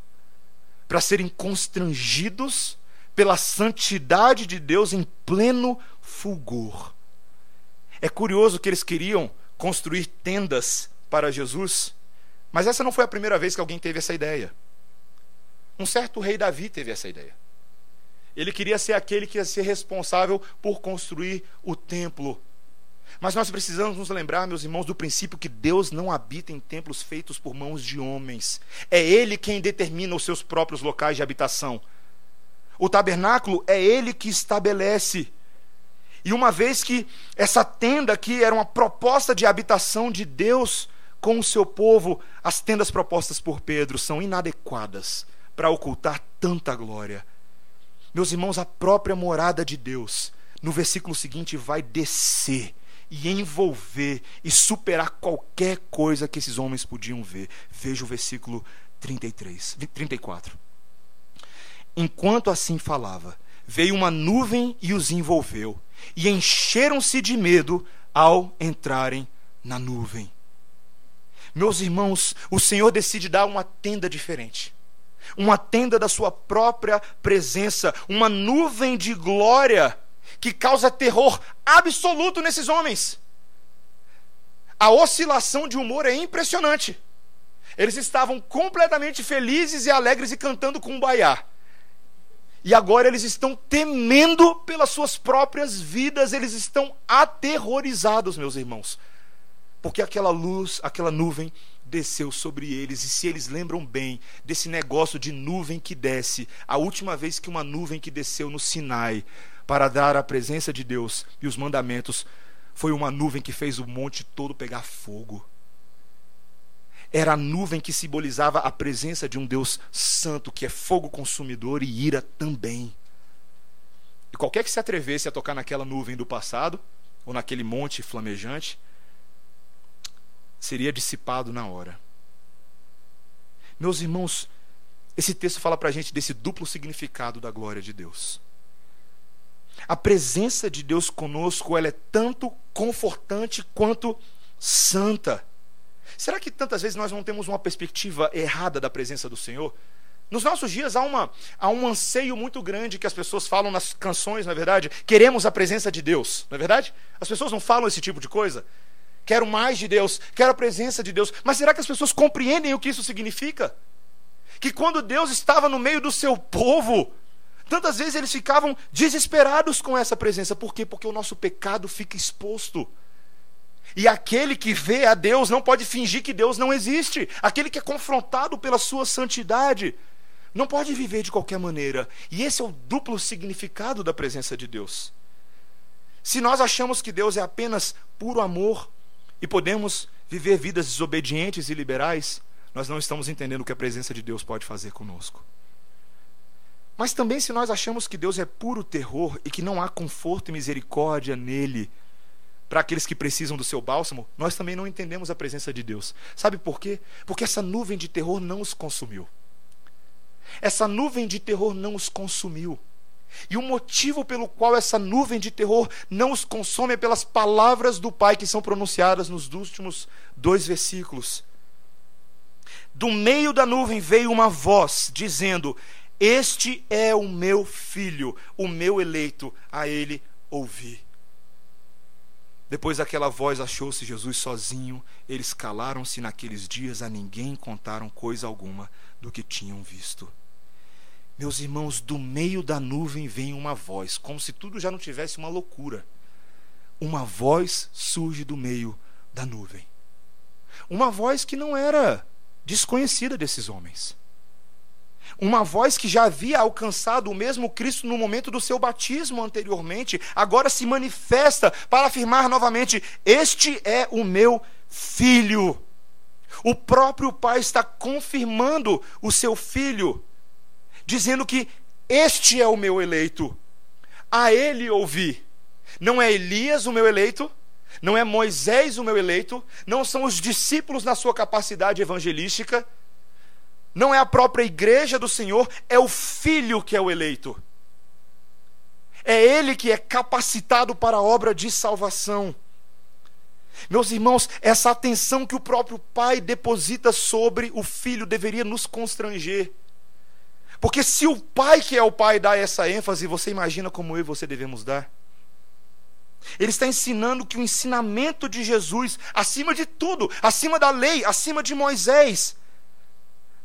S1: para serem constrangidos pela santidade de Deus em pleno fulgor. É curioso que eles queriam construir tendas para Jesus, mas essa não foi a primeira vez que alguém teve essa ideia. Um certo rei Davi teve essa ideia. Ele queria ser aquele que ia ser responsável por construir o templo. Mas nós precisamos nos lembrar, meus irmãos, do princípio que Deus não habita em templos feitos por mãos de homens. É Ele quem determina os seus próprios locais de habitação. O tabernáculo é Ele que estabelece. E uma vez que essa tenda aqui era uma proposta de habitação de Deus com o seu povo, as tendas propostas por Pedro são inadequadas para ocultar tanta glória. Meus irmãos, a própria morada de Deus, no versículo seguinte, vai descer e envolver e superar qualquer coisa que esses homens podiam ver. Veja o versículo 33, 34. Enquanto assim falava, veio uma nuvem e os envolveu e encheram-se de medo ao entrarem na nuvem. Meus irmãos, o Senhor decide dar uma tenda diferente. Uma tenda da sua própria presença, uma nuvem de glória que causa terror absoluto nesses homens. A oscilação de humor é impressionante. Eles estavam completamente felizes e alegres e cantando com um baiá. E agora eles estão temendo pelas suas próprias vidas, eles estão aterrorizados, meus irmãos. Porque aquela luz, aquela nuvem desceu sobre eles, e se eles lembram bem desse negócio de nuvem que desce, a última vez que uma nuvem que desceu no Sinai para dar a presença de Deus e os mandamentos, foi uma nuvem que fez o monte todo pegar fogo era a nuvem que simbolizava a presença de um Deus santo, que é fogo consumidor e ira também. E qualquer que se atrevesse a tocar naquela nuvem do passado, ou naquele monte flamejante, seria dissipado na hora. Meus irmãos, esse texto fala para a gente desse duplo significado da glória de Deus. A presença de Deus conosco ela é tanto confortante quanto santa. Será que tantas vezes nós não temos uma perspectiva errada da presença do Senhor? Nos nossos dias há, uma, há um anseio muito grande que as pessoas falam nas canções, na é verdade. Queremos a presença de Deus, não é verdade? As pessoas não falam esse tipo de coisa. Quero mais de Deus, quero a presença de Deus. Mas será que as pessoas compreendem o que isso significa? Que quando Deus estava no meio do seu povo, tantas vezes eles ficavam desesperados com essa presença. Por quê? Porque o nosso pecado fica exposto. E aquele que vê a Deus não pode fingir que Deus não existe. Aquele que é confrontado pela sua santidade não pode viver de qualquer maneira. E esse é o duplo significado da presença de Deus. Se nós achamos que Deus é apenas puro amor e podemos viver vidas desobedientes e liberais, nós não estamos entendendo o que a presença de Deus pode fazer conosco. Mas também, se nós achamos que Deus é puro terror e que não há conforto e misericórdia nele, para aqueles que precisam do seu bálsamo, nós também não entendemos a presença de Deus. Sabe por quê? Porque essa nuvem de terror não os consumiu. Essa nuvem de terror não os consumiu. E o motivo pelo qual essa nuvem de terror não os consome é pelas palavras do Pai que são pronunciadas nos últimos dois versículos. Do meio da nuvem veio uma voz dizendo: Este é o meu filho, o meu eleito, a ele ouvi. Depois daquela voz achou-se Jesus sozinho. Eles calaram-se naqueles dias, a ninguém contaram coisa alguma do que tinham visto. Meus irmãos, do meio da nuvem vem uma voz, como se tudo já não tivesse uma loucura. uma voz surge do meio da nuvem. Uma voz que não era desconhecida desses homens. Uma voz que já havia alcançado o mesmo Cristo no momento do seu batismo anteriormente, agora se manifesta para afirmar novamente: Este é o meu filho. O próprio Pai está confirmando o seu filho, dizendo que este é o meu eleito. A ele ouvi. Não é Elias o meu eleito, não é Moisés o meu eleito, não são os discípulos na sua capacidade evangelística, não é a própria igreja do Senhor, é o filho que é o eleito. É ele que é capacitado para a obra de salvação. Meus irmãos, essa atenção que o próprio Pai deposita sobre o filho deveria nos constranger. Porque se o Pai, que é o Pai, dá essa ênfase, você imagina como eu e você devemos dar? Ele está ensinando que o ensinamento de Jesus, acima de tudo, acima da lei, acima de Moisés,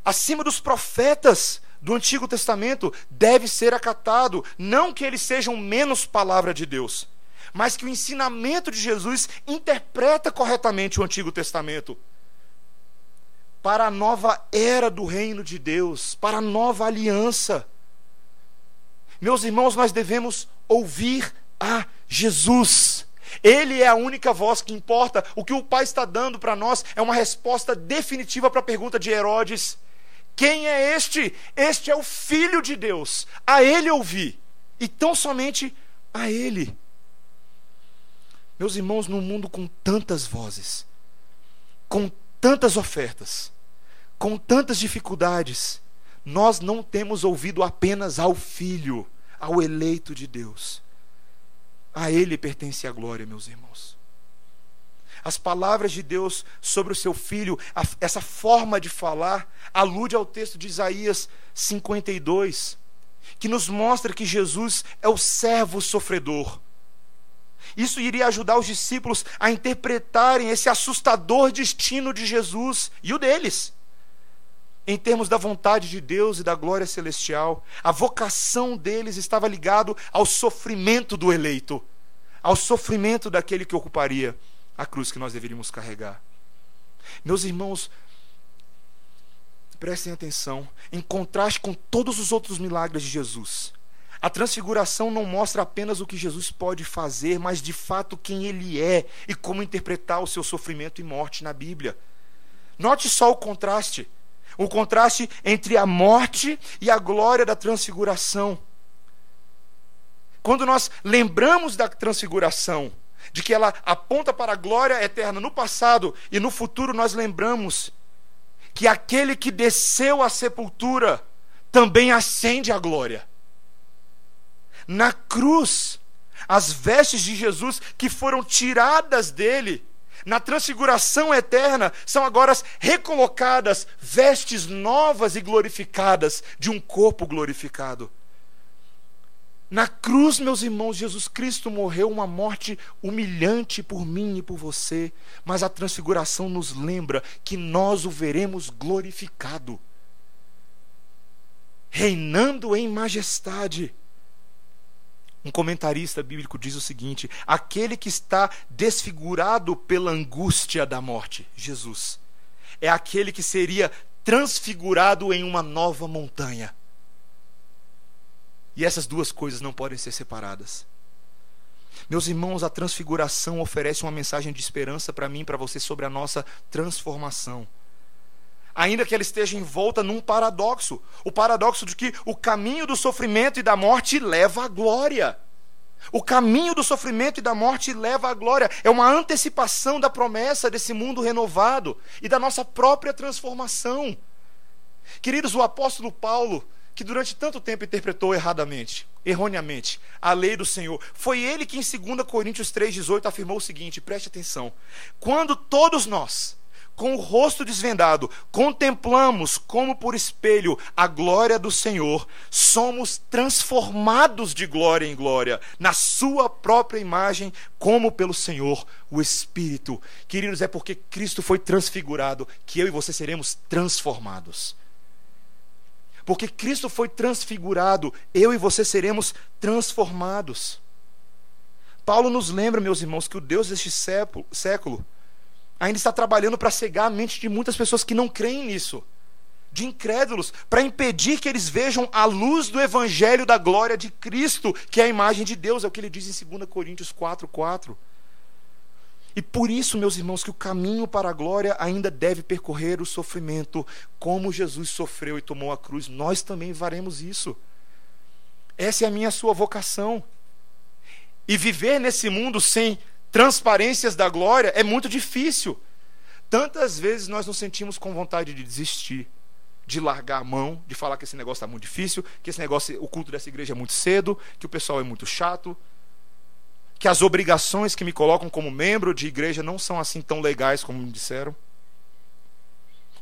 S1: acima dos profetas do Antigo Testamento, deve ser acatado. Não que eles sejam menos palavra de Deus, mas que o ensinamento de Jesus interpreta corretamente o Antigo Testamento. Para a nova era do reino de Deus, para a nova aliança. Meus irmãos, nós devemos ouvir a Jesus. Ele é a única voz que importa. O que o Pai está dando para nós é uma resposta definitiva para a pergunta de Herodes: Quem é este? Este é o Filho de Deus. A Ele ouvi. E tão somente a Ele. Meus irmãos, num mundo com tantas vozes, com tantas ofertas, com tantas dificuldades, nós não temos ouvido apenas ao Filho, ao eleito de Deus. A Ele pertence a glória, meus irmãos. As palavras de Deus sobre o seu filho, a, essa forma de falar, alude ao texto de Isaías 52, que nos mostra que Jesus é o servo sofredor. Isso iria ajudar os discípulos a interpretarem esse assustador destino de Jesus e o deles. Em termos da vontade de Deus e da glória celestial, a vocação deles estava ligado ao sofrimento do eleito, ao sofrimento daquele que ocuparia a cruz que nós deveríamos carregar. Meus irmãos, prestem atenção, em contraste com todos os outros milagres de Jesus, a transfiguração não mostra apenas o que Jesus pode fazer, mas de fato quem ele é e como interpretar o seu sofrimento e morte na Bíblia. Note só o contraste o contraste entre a morte e a glória da transfiguração. Quando nós lembramos da transfiguração, de que ela aponta para a glória eterna no passado e no futuro, nós lembramos que aquele que desceu à sepultura também ascende à glória. Na cruz, as vestes de Jesus que foram tiradas dele, na transfiguração eterna, são agora recolocadas vestes novas e glorificadas de um corpo glorificado. Na cruz, meus irmãos, Jesus Cristo morreu uma morte humilhante por mim e por você, mas a transfiguração nos lembra que nós o veremos glorificado, reinando em majestade. Um comentarista bíblico diz o seguinte: aquele que está desfigurado pela angústia da morte, Jesus, é aquele que seria transfigurado em uma nova montanha. E essas duas coisas não podem ser separadas. Meus irmãos, a transfiguração oferece uma mensagem de esperança para mim e para você sobre a nossa transformação ainda que ela esteja envolta num paradoxo o paradoxo de que o caminho do sofrimento e da morte leva à glória. O caminho do sofrimento e da morte leva à glória. É uma antecipação da promessa desse mundo renovado e da nossa própria transformação. Queridos, o apóstolo Paulo, que durante tanto tempo interpretou erradamente, erroneamente, a lei do Senhor, foi ele que em 2 Coríntios 3,18 afirmou o seguinte: preste atenção. Quando todos nós com o rosto desvendado, contemplamos como por espelho a glória do Senhor, somos transformados de glória em glória, na Sua própria imagem, como pelo Senhor, o Espírito. Queridos, é porque Cristo foi transfigurado que eu e você seremos transformados. Porque Cristo foi transfigurado, eu e você seremos transformados. Paulo nos lembra, meus irmãos, que o Deus deste século ainda está trabalhando para cegar a mente de muitas pessoas que não creem nisso, de incrédulos, para impedir que eles vejam a luz do evangelho da glória de Cristo, que é a imagem de Deus, é o que ele diz em 2 Coríntios 4, 4. E por isso, meus irmãos, que o caminho para a glória ainda deve percorrer o sofrimento, como Jesus sofreu e tomou a cruz, nós também faremos isso. Essa é a minha sua vocação. E viver nesse mundo sem transparências da glória é muito difícil. Tantas vezes nós nos sentimos com vontade de desistir, de largar a mão, de falar que esse negócio está muito difícil, que esse negócio, o culto dessa igreja é muito cedo, que o pessoal é muito chato, que as obrigações que me colocam como membro de igreja não são assim tão legais como me disseram.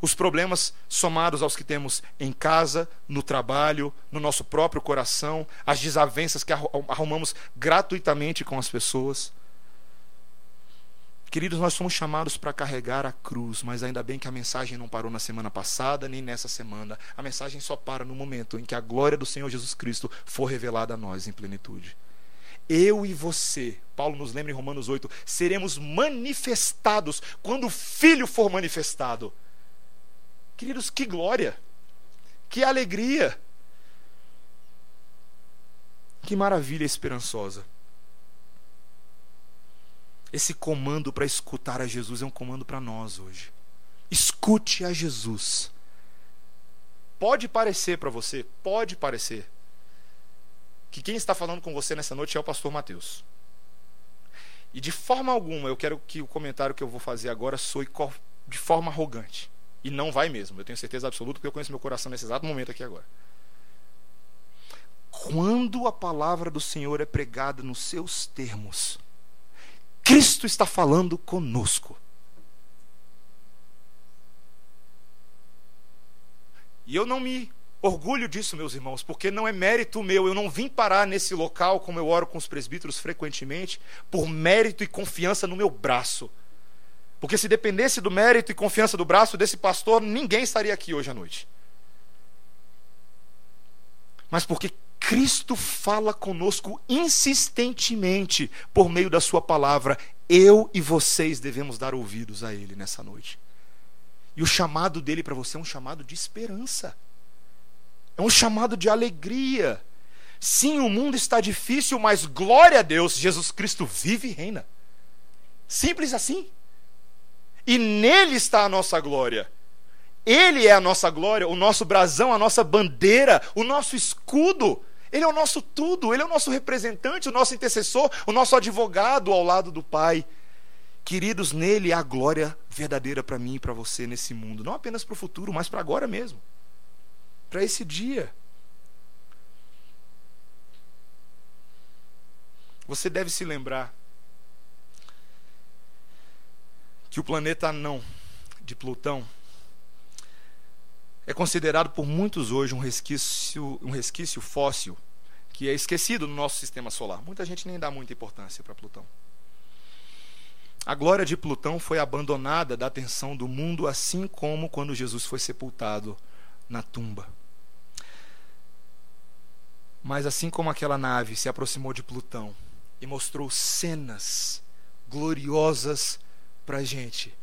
S1: Os problemas somados aos que temos em casa, no trabalho, no nosso próprio coração, as desavenças que arrumamos gratuitamente com as pessoas. Queridos, nós somos chamados para carregar a cruz, mas ainda bem que a mensagem não parou na semana passada nem nessa semana. A mensagem só para no momento em que a glória do Senhor Jesus Cristo for revelada a nós em plenitude eu e você, Paulo nos lembra em Romanos 8, seremos manifestados quando o Filho for manifestado. Queridos, que glória, que alegria, que maravilha esperançosa. Esse comando para escutar a Jesus é um comando para nós hoje. Escute a Jesus. Pode parecer para você, pode parecer que quem está falando com você nessa noite é o pastor Mateus. E de forma alguma eu quero que o comentário que eu vou fazer agora soe de forma arrogante. E não vai mesmo, eu tenho certeza absoluta, porque eu conheço meu coração nesse exato momento aqui agora. Quando a palavra do Senhor é pregada nos seus termos, Cristo está falando conosco. E eu não me orgulho disso, meus irmãos, porque não é mérito meu. Eu não vim parar nesse local, como eu oro com os presbíteros frequentemente, por mérito e confiança no meu braço. Porque se dependesse do mérito e confiança do braço desse pastor, ninguém estaria aqui hoje à noite. Mas porque Cristo fala conosco insistentemente por meio da Sua palavra, eu e vocês devemos dar ouvidos a Ele nessa noite. E o chamado dele para você é um chamado de esperança. É um chamado de alegria. Sim, o mundo está difícil, mas glória a Deus, Jesus Cristo vive e reina. Simples assim. E nele está a nossa glória. Ele é a nossa glória, o nosso brasão, a nossa bandeira, o nosso escudo. Ele é o nosso tudo, ele é o nosso representante, o nosso intercessor, o nosso advogado ao lado do Pai. Queridos, nele há glória verdadeira para mim e para você nesse mundo, não apenas para o futuro, mas para agora mesmo para esse dia. Você deve se lembrar que o planeta anão de Plutão é considerado por muitos hoje um resquício, um resquício fóssil que é esquecido no nosso sistema solar. Muita gente nem dá muita importância para Plutão. A glória de Plutão foi abandonada da atenção do mundo, assim como quando Jesus foi sepultado na tumba. Mas assim como aquela nave se aproximou de Plutão e mostrou cenas gloriosas para a gente,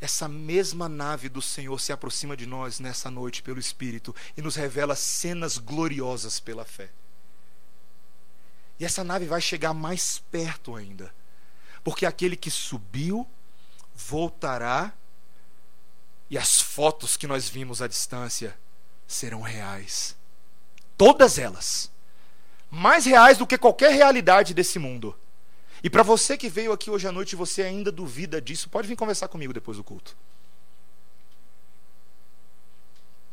S1: essa mesma nave do Senhor se aproxima de nós nessa noite pelo Espírito e nos revela cenas gloriosas pela fé. E essa nave vai chegar mais perto ainda, porque aquele que subiu voltará e as fotos que nós vimos à distância serão reais. Todas elas mais reais do que qualquer realidade desse mundo. E para você que veio aqui hoje à noite e você ainda duvida disso, pode vir conversar comigo depois do culto.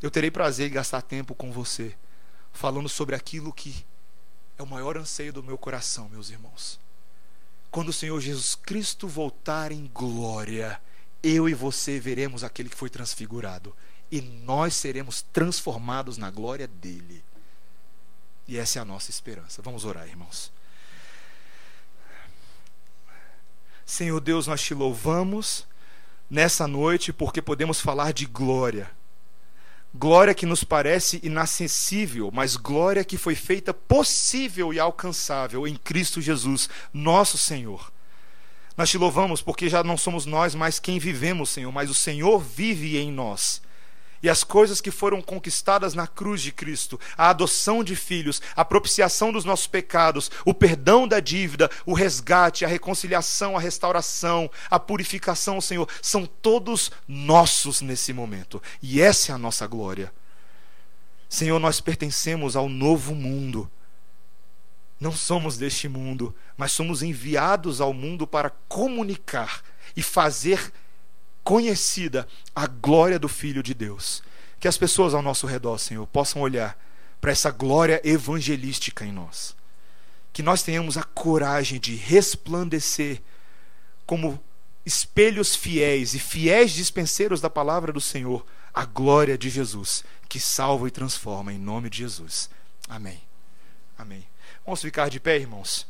S1: Eu terei prazer em gastar tempo com você, falando sobre aquilo que é o maior anseio do meu coração, meus irmãos. Quando o Senhor Jesus Cristo voltar em glória, eu e você veremos aquele que foi transfigurado, e nós seremos transformados na glória dele. E essa é a nossa esperança. Vamos orar, irmãos. Senhor Deus, nós te louvamos nessa noite porque podemos falar de glória. Glória que nos parece inacessível, mas glória que foi feita possível e alcançável em Cristo Jesus, nosso Senhor. Nós te louvamos porque já não somos nós mais quem vivemos, Senhor, mas o Senhor vive em nós. E as coisas que foram conquistadas na cruz de Cristo, a adoção de filhos, a propiciação dos nossos pecados, o perdão da dívida, o resgate, a reconciliação, a restauração, a purificação, Senhor, são todos nossos nesse momento. E essa é a nossa glória. Senhor, nós pertencemos ao novo mundo. Não somos deste mundo, mas somos enviados ao mundo para comunicar e fazer conhecida a glória do Filho de Deus. Que as pessoas ao nosso redor, Senhor, possam olhar para essa glória evangelística em nós. Que nós tenhamos a coragem de resplandecer como espelhos fiéis e fiéis dispenseiros da palavra do Senhor, a glória de Jesus, que salva e transforma em nome de Jesus. Amém. Amém. Vamos ficar de pé, irmãos.